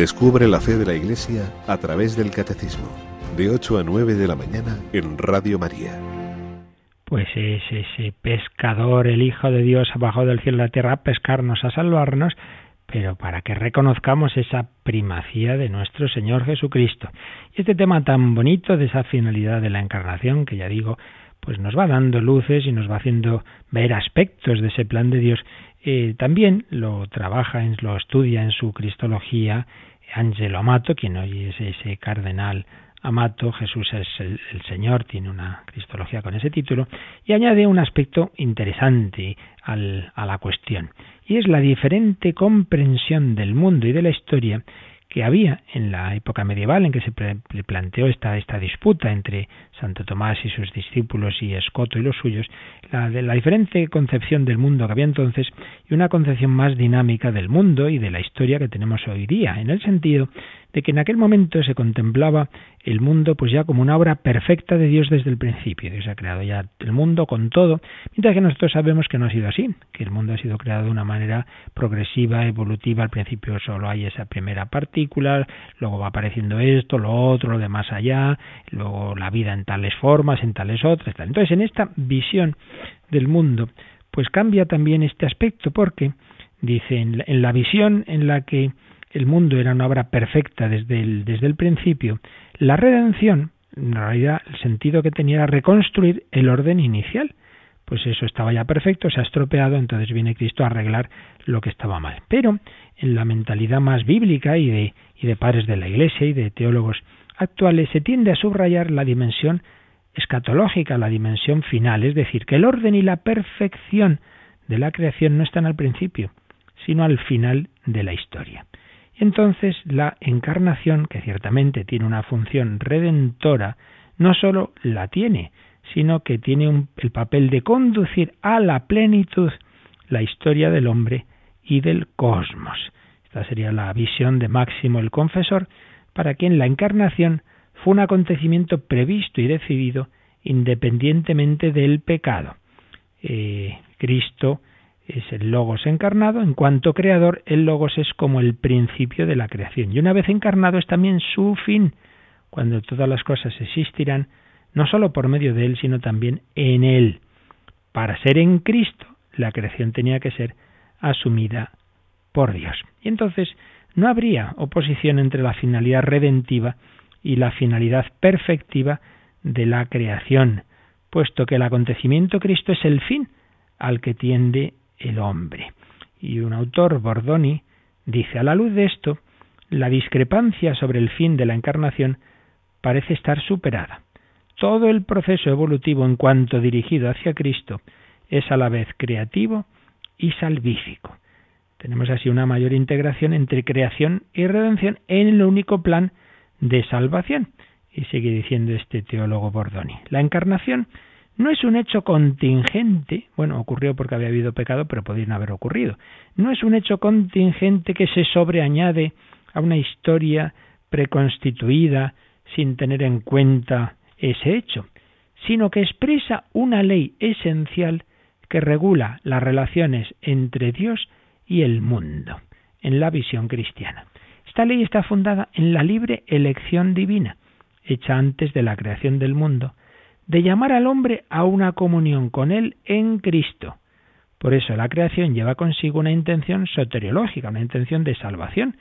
Descubre la fe de la Iglesia a través del Catecismo, de 8 a 9 de la mañana en Radio María. Pues es ese pescador, el Hijo de Dios, abajo del cielo y la tierra, a pescarnos, a salvarnos, pero para que reconozcamos esa primacía de nuestro Señor Jesucristo. Y este tema tan bonito de esa finalidad de la encarnación, que ya digo, pues nos va dando luces y nos va haciendo ver aspectos de ese plan de Dios. Eh, también lo trabaja, lo estudia en su Cristología Angelo Amato, quien hoy es ese cardenal Amato, Jesús es el, Señor, tiene una cristología con ese título, y añade un aspecto interesante al, a la cuestión, y es la diferente comprensión del mundo y de la historia que había en la época medieval en que se planteó esta, esta disputa entre Santo Tomás y sus discípulos y Escoto y los suyos, la, de la diferente concepción del mundo que había entonces y una concepción más dinámica del mundo y de la historia que tenemos hoy día, en el sentido de que en aquel momento se contemplaba el mundo pues ya como una obra perfecta de Dios desde el principio. Dios ha creado ya el mundo con todo, mientras que nosotros sabemos que no ha sido así, que el mundo ha sido creado de una manera progresiva, evolutiva. Al principio solo hay esa primera partícula, luego va apareciendo esto, lo otro, lo de más allá, luego la vida en tales formas, en tales otras. Entonces, en esta visión del mundo, pues cambia también este aspecto, porque dice en la visión en la que el mundo era una obra perfecta desde el, principio, la redención, en realidad, el sentido que tenía era reconstruir el orden inicial. Pues eso estaba ya perfecto, se ha estropeado, entonces viene Cristo a arreglar lo que estaba mal. Pero en la mentalidad más bíblica y de, y de padres de la Iglesia y de teólogos actuales se tiende a subrayar la dimensión escatológica, la dimensión final, es decir, que el orden y la perfección de la creación no están al principio, sino al final de la historia. Entonces la encarnación, que ciertamente tiene una función redentora, no sólo la tiene, sino que tiene el papel de conducir a la plenitud la historia del hombre y del cosmos. Esta sería la visión de Máximo el Confesor, para quien la encarnación fue un acontecimiento previsto y decidido independientemente del pecado. Eh, Cristo es el Logos encarnado, en cuanto creador, el Logos es como el principio de la creación. Y una vez encarnado es también su fin, cuando todas las cosas existirán, no sólo por medio de Él, sino también en Él. Para ser en Cristo, la creación tenía que ser asumida por Dios. Y entonces no habría oposición entre la finalidad redentiva y la finalidad perfectiva de la creación, puesto que el acontecimiento Cristo es el fin al que tiende el hombre. Y un autor, Bordoni, dice, a la luz de esto, la discrepancia sobre el fin de la encarnación parece estar superada. Todo el proceso evolutivo en cuanto dirigido hacia Cristo es a la vez creativo y salvífico. Tenemos así una mayor integración entre creación y redención en el único plan de salvación. Y sigue diciendo este teólogo Bordoni. La encarnación no es un hecho contingente, bueno, ocurrió porque había habido pecado, pero podría haber ocurrido. No es un hecho contingente que se sobreañade a una historia preconstituida sin tener en cuenta ese hecho, sino que expresa una ley esencial que regula las relaciones entre Dios y el mundo, en la visión cristiana. Esta ley está fundada en la libre elección divina, hecha antes de la creación del mundo, de llamar al hombre a una comunión con él en Cristo. Por eso la creación lleva consigo una intención soteriológica, una intención de salvación,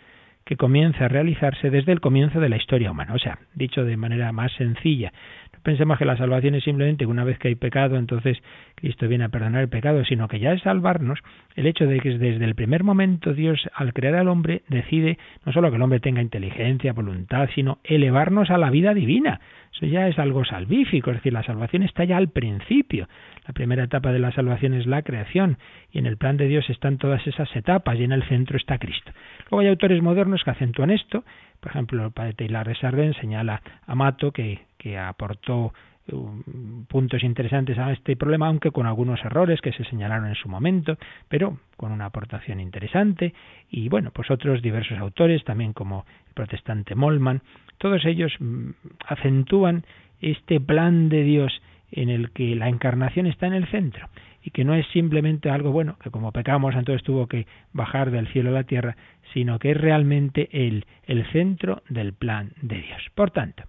que comienza a realizarse desde el comienzo de la historia humana. O sea, dicho de manera más sencilla, no pensemos que la salvación es simplemente una vez que hay pecado, entonces Cristo viene a perdonar el pecado, sino que ya es salvarnos el hecho de que desde el primer momento Dios, al crear al hombre, decide no solo que el hombre tenga inteligencia, voluntad, sino elevarnos a la vida divina. Eso ya es algo salvífico, es decir, la salvación está ya al principio. La primera etapa de la salvación es la creación y en el plan de Dios están todas esas etapas y en el centro está Cristo. Luego hay autores modernos que acentúan esto, por ejemplo, el padre Taylor de Sarden señala a Mato que, que aportó um, puntos interesantes a este problema, aunque con algunos errores que se señalaron en su momento, pero con una aportación interesante. Y bueno, pues otros diversos autores, también como el protestante Molman, todos ellos mm, acentúan este plan de Dios en el que la encarnación está en el centro y que no es simplemente algo bueno, que como pecamos entonces tuvo que bajar del cielo a la tierra, sino que es realmente el, el centro del plan de Dios. Por tanto,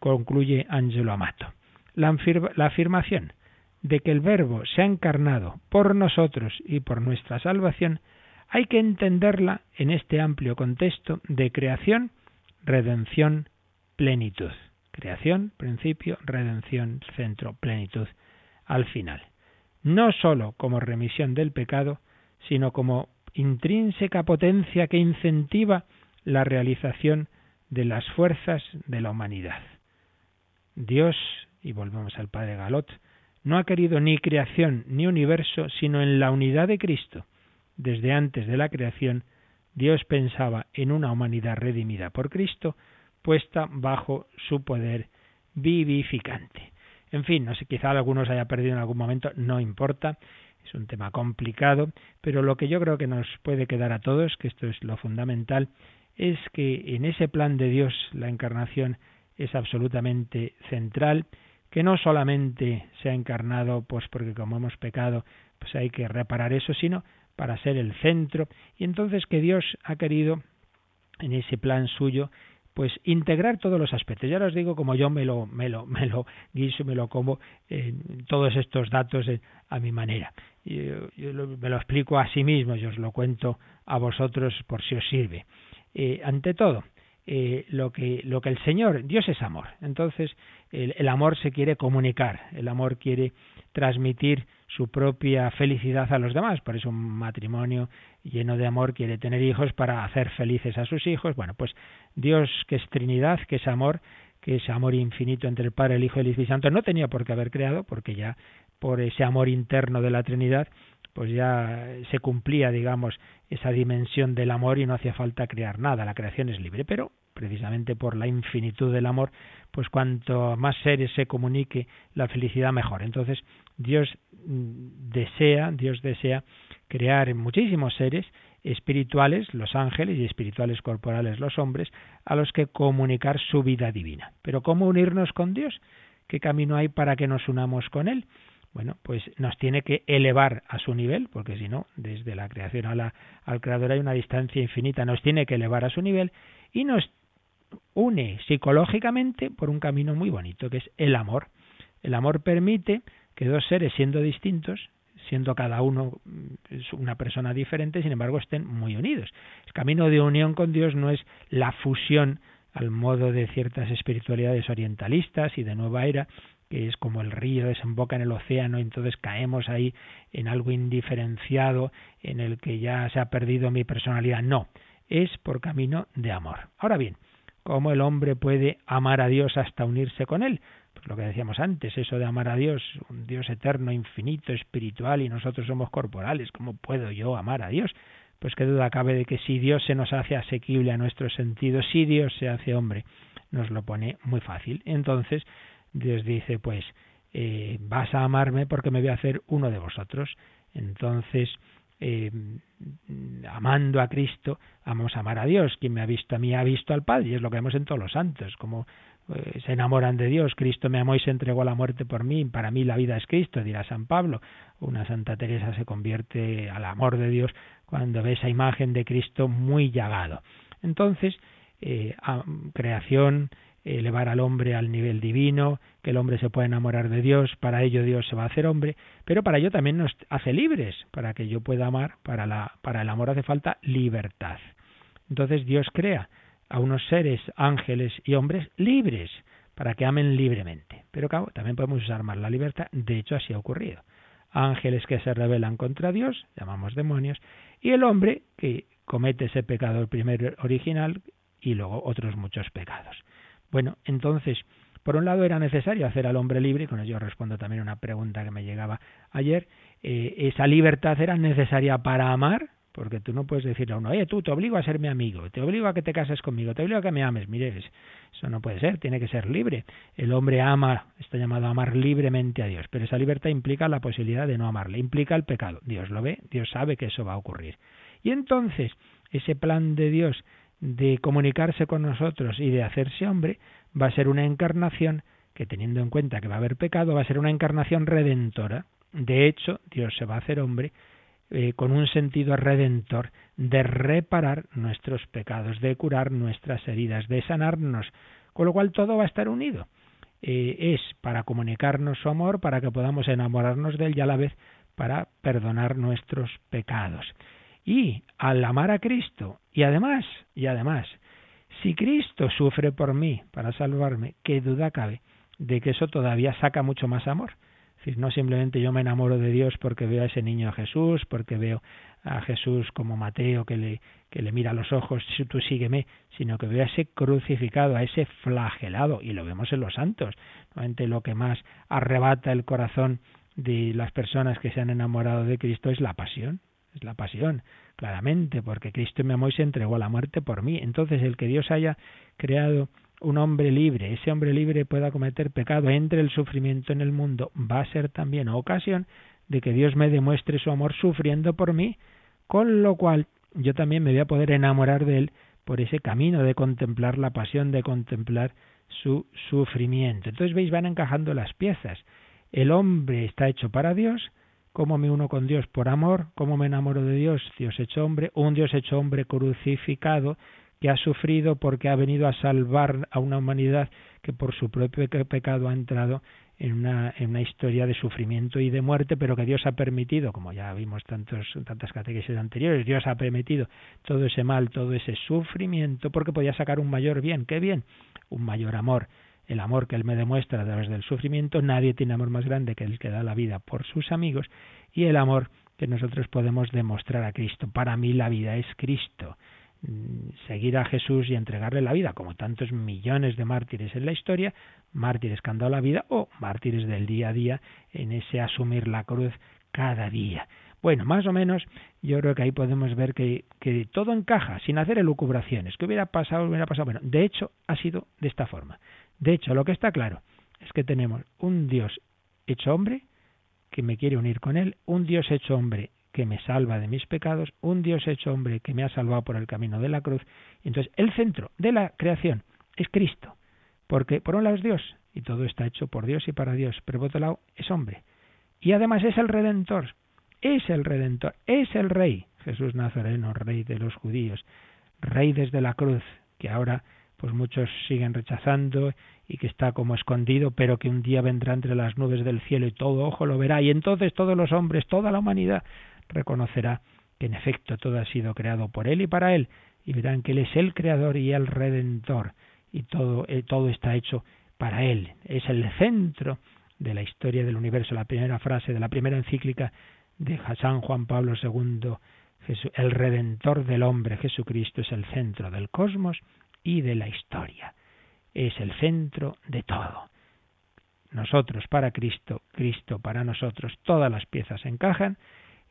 concluye Angelo Amato, la, la afirmación de que el Verbo se ha encarnado por nosotros y por nuestra salvación hay que entenderla en este amplio contexto de creación, redención, plenitud. Creación, principio, redención, centro, plenitud, al final. No sólo como remisión del pecado, sino como intrínseca potencia que incentiva la realización de las fuerzas de la humanidad. Dios, y volvemos al Padre Galot, no ha querido ni creación ni universo, sino en la unidad de Cristo. Desde antes de la creación, Dios pensaba en una humanidad redimida por Cristo, puesta bajo su poder vivificante. En fin, no sé, quizá algunos haya perdido en algún momento, no importa, es un tema complicado, pero lo que yo creo que nos puede quedar a todos, que esto es lo fundamental, es que en ese plan de Dios la encarnación es absolutamente central, que no solamente se ha encarnado pues porque como hemos pecado, pues hay que reparar eso, sino para ser el centro, y entonces que Dios ha querido en ese plan suyo pues integrar todos los aspectos. Ya os digo como yo me lo, me lo, me lo guiso, me lo como todos estos datos a mi manera. Yo, me lo explico a sí mismo, yo os lo cuento a vosotros por si os sirve. Eh, ante todo, eh, lo, que, lo que el Señor, Dios es amor. Entonces, el, el amor se quiere comunicar, el amor quiere transmitir su propia felicidad a los demás. Por eso un matrimonio lleno de amor quiere tener hijos para hacer felices a sus hijos. Bueno, pues Dios que es Trinidad, que es amor, que es amor infinito entre el Padre, el Hijo y el Espíritu Santo, no tenía por qué haber creado, porque ya por ese amor interno de la Trinidad, pues ya se cumplía, digamos, esa dimensión del amor y no hacía falta crear nada. La creación es libre, pero precisamente por la infinitud del amor, pues cuanto más seres se comunique la felicidad mejor. Entonces, Dios mm, desea, Dios desea crear muchísimos seres espirituales, los ángeles, y espirituales corporales, los hombres, a los que comunicar su vida divina. Pero ¿cómo unirnos con Dios? ¿Qué camino hay para que nos unamos con Él? Bueno, pues nos tiene que elevar a su nivel, porque si no, desde la creación a la, al Creador hay una distancia infinita, nos tiene que elevar a su nivel y nos une psicológicamente por un camino muy bonito, que es el amor. El amor permite que dos seres siendo distintos, siendo cada uno mm, una persona diferente, sin embargo estén muy unidos. El camino de unión con Dios no es la fusión al modo de ciertas espiritualidades orientalistas y de nueva era, que es como el río desemboca en el océano y entonces caemos ahí en algo indiferenciado en el que ya se ha perdido mi personalidad. No, es por camino de amor. Ahora bien, ¿cómo el hombre puede amar a Dios hasta unirse con él? Lo que decíamos antes, eso de amar a Dios, un Dios eterno, infinito, espiritual y nosotros somos corporales, ¿cómo puedo yo amar a Dios? Pues qué duda cabe de que si Dios se nos hace asequible a nuestros sentidos, si Dios se hace hombre, nos lo pone muy fácil. Entonces Dios dice, pues eh, vas a amarme porque me voy a hacer uno de vosotros. Entonces, eh, amando a Cristo, vamos a amar a Dios. Quien me ha visto a mí ha visto al Padre, y es lo que vemos en todos los santos, como eh, se enamoran de Dios, Cristo me amó y se entregó a la muerte por mí, para mí la vida es Cristo, dirá San Pablo. Una Santa Teresa se convierte al amor de Dios cuando ve esa imagen de Cristo muy llagado. Entonces, eh, creación, elevar al hombre al nivel divino, que el hombre se pueda enamorar de Dios, para ello Dios se va a hacer hombre, pero para ello también nos hace libres, para que yo pueda amar, para, la, para el amor hace falta libertad. Entonces Dios crea a unos seres, ángeles y hombres libres, para que amen libremente. Pero claro, también podemos usar más la libertad, de hecho así ha ocurrido. Ángeles que se rebelan contra Dios, llamamos demonios, y el hombre que comete ese pecado el primer original y luego otros muchos pecados. Bueno, entonces, por un lado era necesario hacer al hombre libre, y con ello respondo también a una pregunta que me llegaba ayer, eh, esa libertad era necesaria para amar, porque tú no puedes decirle a uno, oye, tú te obligo a ser mi amigo, te obligo a que te cases conmigo, te obligo a que me ames. Mire, eso no puede ser, tiene que ser libre. El hombre ama, está llamado a amar libremente a Dios, pero esa libertad implica la posibilidad de no amarle, implica el pecado. Dios lo ve, Dios sabe que eso va a ocurrir. Y entonces, ese plan de Dios de comunicarse con nosotros y de hacerse hombre va a ser una encarnación que teniendo en cuenta que va a haber pecado, va a ser una encarnación redentora. De hecho, Dios se va a hacer hombre eh, con un sentido redentor de reparar nuestros pecados, de curar nuestras heridas, de sanarnos, con lo cual todo va a estar unido. Eh, es para comunicarnos su amor, para que podamos enamorarnos de él y a la vez para perdonar nuestros pecados. Y al amar a Cristo, y además, y además, si Cristo sufre por mí para salvarme, qué duda cabe de que eso todavía saca mucho más amor. No simplemente yo me enamoro de Dios porque veo a ese niño a Jesús, porque veo a Jesús como Mateo que le, que le mira a los ojos, tú sígueme, sino que veo a ese crucificado, a ese flagelado, y lo vemos en los santos. Normalmente lo que más arrebata el corazón de las personas que se han enamorado de Cristo es la pasión, es la pasión, claramente, porque Cristo me amó y se entregó a la muerte por mí. Entonces, el que Dios haya creado un hombre libre, ese hombre libre pueda cometer pecado, entre el sufrimiento en el mundo, va a ser también ocasión de que Dios me demuestre su amor sufriendo por mí, con lo cual yo también me voy a poder enamorar de él por ese camino de contemplar la pasión, de contemplar su sufrimiento. Entonces veis, van encajando las piezas. El hombre está hecho para Dios, cómo me uno con Dios por amor, cómo me enamoro de Dios, Dios hecho hombre, un Dios hecho hombre crucificado, que ha sufrido porque ha venido a salvar a una humanidad que por su propio pecado ha entrado en una, historia de sufrimiento y de muerte, pero que Dios ha permitido, como ya vimos tantos, tantas catequesis anteriores, Dios ha permitido todo ese mal, todo ese sufrimiento, porque podía sacar un mayor bien. ¿Qué bien? Un mayor amor. El amor que Él me demuestra a través del sufrimiento, nadie tiene amor más grande que el que da la vida por sus amigos, y el amor que nosotros podemos demostrar a Cristo. Para mí la vida es Cristo seguir a Jesús y entregarle la vida, como tantos millones de mártires en la historia, mártires que han dado la vida o mártires del día a día en ese asumir la cruz cada día. Bueno, más o menos yo creo que ahí podemos ver que, que todo encaja, sin hacer elucubraciones. ¿Qué hubiera pasado? Hubiera pasado. Bueno, de hecho ha sido de esta forma. De hecho, lo que está claro es que tenemos un Dios hecho hombre que me quiere unir con él, un Dios hecho hombre que me salva de mis pecados, un Dios hecho hombre que me ha salvado por el camino de la cruz. Entonces, el centro de la creación es Cristo, porque por un lado es Dios, y todo está hecho por Dios y para Dios, pero por otro lado es hombre. Y además es el Redentor, es el Redentor, es el Rey, Jesús Nazareno, Rey de los judíos, Rey desde la cruz, que ahora pues muchos siguen rechazando y que está como escondido, pero que un día vendrá entre las nubes del cielo y todo ojo lo verá, y entonces todos los hombres, toda la humanidad reconocerá que en efecto todo ha sido creado por Él y para Él, y verán que Él es el Creador y el Redentor, y todo, eh, todo está hecho para Él. Es el centro de la historia del universo. La primera frase de la primera encíclica de San Juan Pablo II, el Redentor del hombre, Jesucristo, es el centro del cosmos y de la historia. Es el centro de todo. Nosotros para Cristo, Cristo para nosotros, todas las piezas encajan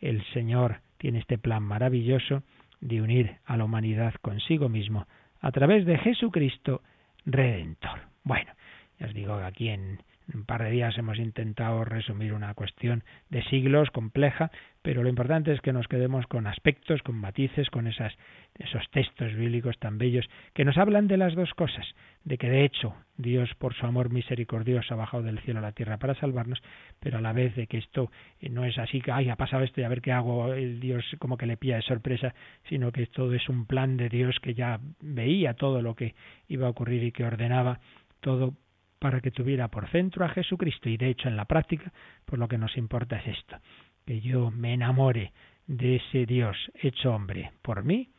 el Señor tiene este plan maravilloso de unir a la humanidad consigo mismo a través de Jesucristo Redentor. Bueno, ya os digo aquí en, un par de días hemos intentado resumir una cuestión de siglos compleja, pero lo importante es que nos quedemos con aspectos, con matices, con esas, esos textos bíblicos tan bellos que nos hablan de las dos cosas, de que de hecho Dios por su amor misericordioso ha bajado del cielo a la tierra para salvarnos, pero a la vez de que esto eh, no es así que, ay, ha pasado esto y a ver qué hago, el Dios como que le pilla de sorpresa, sino que todo es un plan de Dios que ya veía todo lo que iba a ocurrir y que ordenaba todo para que tuviera por centro a Jesucristo. Y de hecho, en la práctica, pues lo que nos importa es esto, que yo me enamore de ese Dios hecho hombre por mí,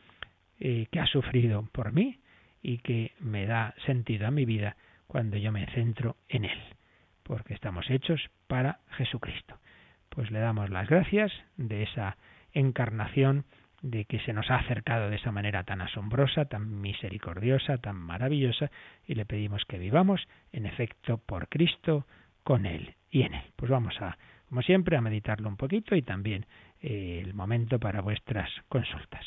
eh, que ha sufrido por mí y que me da sentido a mi vida cuando yo me centro en Él, porque estamos hechos para Jesucristo. Pues le damos las gracias de esa encarnación de que se nos ha acercado de esa manera tan asombrosa, tan misericordiosa, tan maravillosa, y le pedimos que vivamos, en efecto, por Cristo, con Él y en Él. Pues vamos a, como siempre, a meditarlo un poquito y también eh, el momento para vuestras consultas.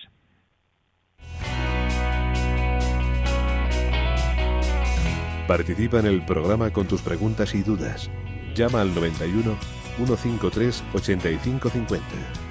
Participa en el programa con tus preguntas y dudas. Llama al 91 153 8550.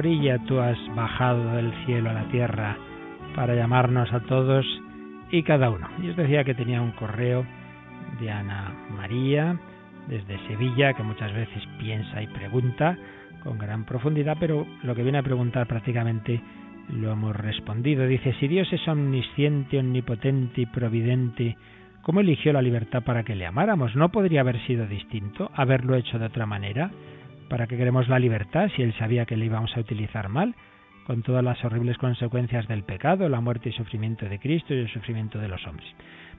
orilla, tú has bajado del cielo a la tierra para llamarnos a todos y cada uno. Y os decía que tenía un correo de Ana María desde Sevilla, que muchas veces piensa y pregunta con gran profundidad, pero lo que viene a preguntar prácticamente lo hemos respondido. Dice, si Dios es omnisciente, omnipotente y providente, ¿cómo eligió la libertad para que le amáramos? ¿No podría haber sido distinto, haberlo hecho de otra manera? ¿Para qué queremos la libertad si él sabía que le íbamos a utilizar mal? con todas las horribles consecuencias del pecado, la muerte y sufrimiento de Cristo y el sufrimiento de los hombres.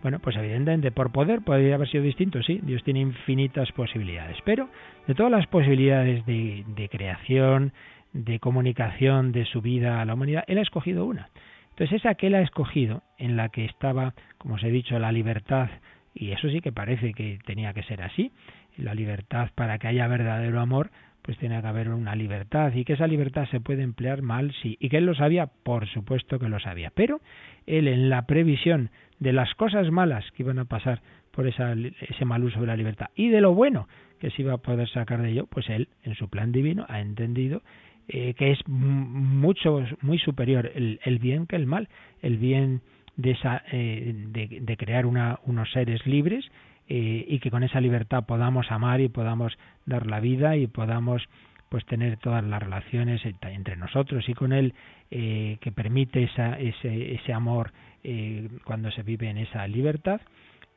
Bueno, pues evidentemente por poder podría haber sido distinto, sí, Dios tiene infinitas posibilidades, pero de todas las posibilidades de, de creación, de comunicación de su vida a la humanidad, Él ha escogido una. Entonces esa que Él ha escogido, en la que estaba, como os he dicho, la libertad, y eso sí que parece que tenía que ser así, la libertad para que haya verdadero amor, pues tiene que haber una libertad y que esa libertad se puede emplear mal, sí. Y que él lo sabía, por supuesto que lo sabía. Pero él en la previsión de las cosas malas que iban a pasar por esa, ese mal uso de la libertad y de lo bueno que se iba a poder sacar de ello, pues él en su plan divino ha entendido eh, que es mucho, muy superior el, el, bien que el mal. El bien de, esa, eh, de, de crear una, unos seres libres eh, y que con esa libertad podamos amar y podamos dar la vida y podamos pues tener todas las relaciones entre nosotros y con él eh, que permite esa, ese, ese amor eh, cuando se vive en esa libertad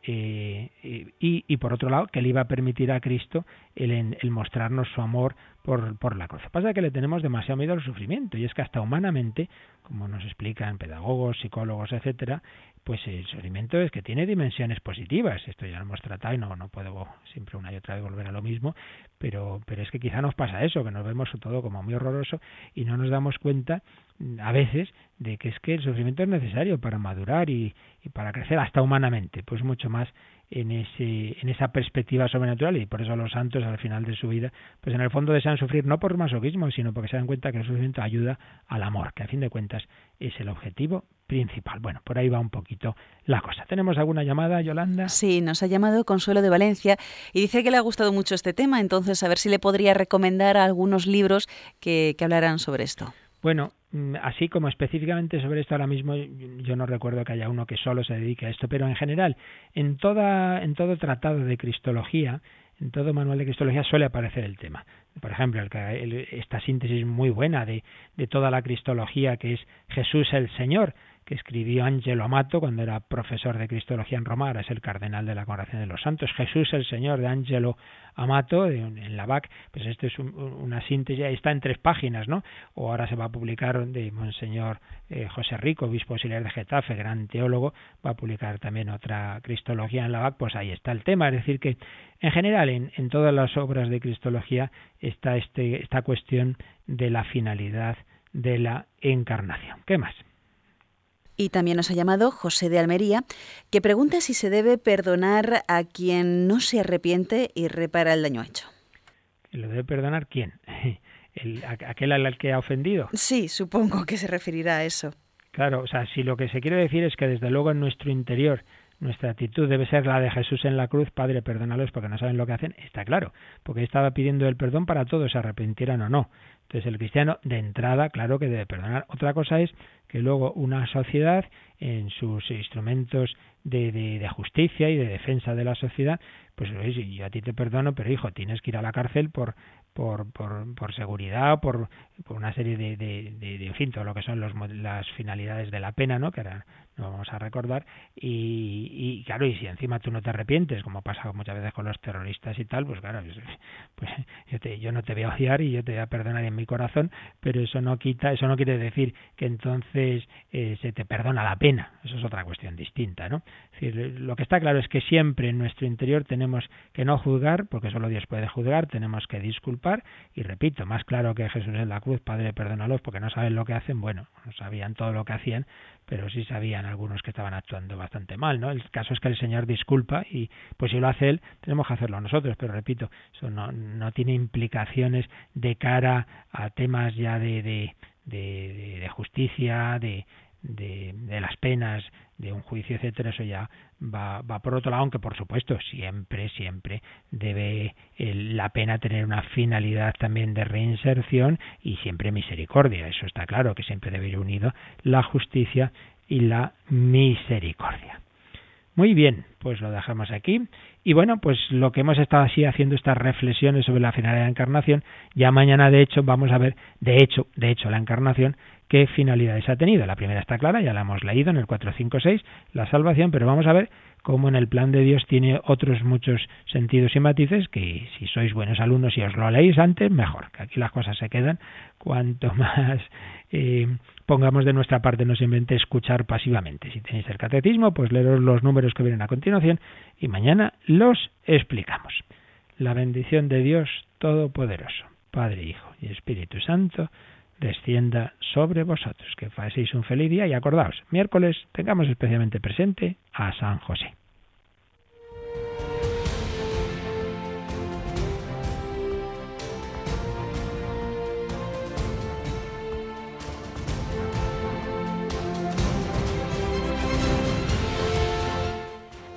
y, y, por otro lado que le iba a permitir a Cristo el, el mostrarnos su amor por, por la cruz. Pasa que le tenemos demasiado miedo al sufrimiento y es que hasta humanamente, como nos explican pedagogos, psicólogos, etcétera, pues el sufrimiento es que tiene dimensiones positivas. Esto ya lo hemos tratado y no, no puedo siempre una y otra vez volver a lo mismo, pero, pero es que quizá nos pasa eso, que nos vemos todo como muy horroroso y no nos damos cuenta a veces de que es que el sufrimiento es necesario para madurar y, y para crecer hasta humanamente, pues mucho más en, ese, en esa perspectiva sobrenatural y por eso los santos al final de su vida, pues en el fondo desean sufrir no por masoquismo, sino porque se dan cuenta que el sufrimiento ayuda al amor, que a fin de cuentas es el objetivo principal. Bueno, por ahí va un poquito la cosa. ¿Tenemos alguna llamada, Yolanda? Sí, nos ha llamado Consuelo de Valencia y dice que le ha gustado mucho este tema, entonces a ver si le podría recomendar algunos libros que, que hablaran sobre esto. Bueno, así como específicamente sobre esto ahora mismo yo no recuerdo que haya uno que solo se dedique a esto, pero en general, en toda en todo tratado de cristología, en todo manual de cristología suele aparecer el tema. Por ejemplo, el, esta síntesis muy buena de, de toda la cristología que es Jesús el Señor, que escribió Angelo Amato cuando era profesor de Cristología en Roma, ahora es el cardenal de la Congregación de los Santos. Jesús el Señor de Angelo Amato, en la BAC, pues esto es una síntesis, está en tres páginas, ¿no? O ahora se va a publicar de Monseñor eh, José Rico, obispo auxiliar de Getafe, gran teólogo, va a publicar también otra Cristología en la BAC, pues ahí está el tema. Es decir, que en general en, en todas las obras de Cristología está este, esta cuestión de la finalidad de la encarnación. ¿Qué más? Y también nos ha llamado José de Almería, que pregunta si se debe perdonar a quien no se arrepiente y repara el daño hecho. ¿Lo debe perdonar quién? (laughs) ¿El, ¿Aquel al que ha ofendido? Sí, supongo que se referirá a eso. Claro, o sea, si lo que se quiere decir es que desde luego en nuestro interior nuestra actitud debe ser la de Jesús en la cruz, Padre, perdónalos porque no saben lo que hacen, está claro, porque estaba pidiendo el perdón para todos, se arrepintieran o no. Entonces el cristiano de entrada, claro que debe perdonar. Otra cosa es que luego una sociedad en sus instrumentos de, de, justicia y de defensa de la sociedad, pues yo a ti te perdono, pero hijo, tienes que ir a la cárcel por por, por, por seguridad, por, por una serie de, de, en fin, todo lo que son los, las finalidades de la pena, ¿no? Que no vamos a recordar. Y, y claro, y si encima tú no te arrepientes, como pasa muchas veces con los terroristas y tal, pues claro, pues yo, te, yo no te voy a odiar y yo te voy a perdonar en mi corazón, pero eso no quita, eso no quiere decir que entonces eh, se te perdona la pena. Eso es otra cuestión distinta, ¿no? Decir, lo que está claro es que siempre en nuestro interior tenemos que no juzgar, porque solo Dios puede juzgar, tenemos que disculpar y repito, más claro que Jesús en la cruz, Padre, perdónalos porque no saben lo que hacen, bueno, no sabían todo lo que hacían, pero sí sabían algunos que estaban actuando bastante mal, ¿no? El caso es que el Señor disculpa y pues si lo hace Él, tenemos que hacerlo nosotros, pero repito, eso no, no tiene implicaciones de cara a temas ya de, de, de, de justicia, de, de, las penas, de un juicio, etcétera, eso ya va, va por otro lado, aunque por supuesto siempre, siempre debe la pena tener una finalidad también de reinserción y siempre misericordia. Eso está claro, que siempre debe ir unido la justicia y la misericordia. Muy bien, pues lo dejamos aquí. Y bueno, pues lo que hemos estado así haciendo estas reflexiones sobre la finalidad de la encarnación, ya mañana de hecho vamos a ver, de hecho, de hecho la encarnación, qué finalidades ha tenido. La primera está clara, ya la hemos leído en el 456, la salvación, pero vamos a ver cómo en el plan de Dios tiene otros muchos sentidos y matices que si sois buenos alumnos y os lo leéis antes, mejor, que aquí las cosas se quedan cuanto (laughs) más pongamos de nuestra parte, no simplemente escuchar pasivamente. Si tenéis el catecismo, pues leeros los números que vienen a continuación y mañana los explicamos. La bendición de Dios Todopoderoso, Padre, Hijo y Espíritu Santo, descienda sobre vosotros. Que paséis un feliz día y acordaos, miércoles tengamos especialmente presente a San José.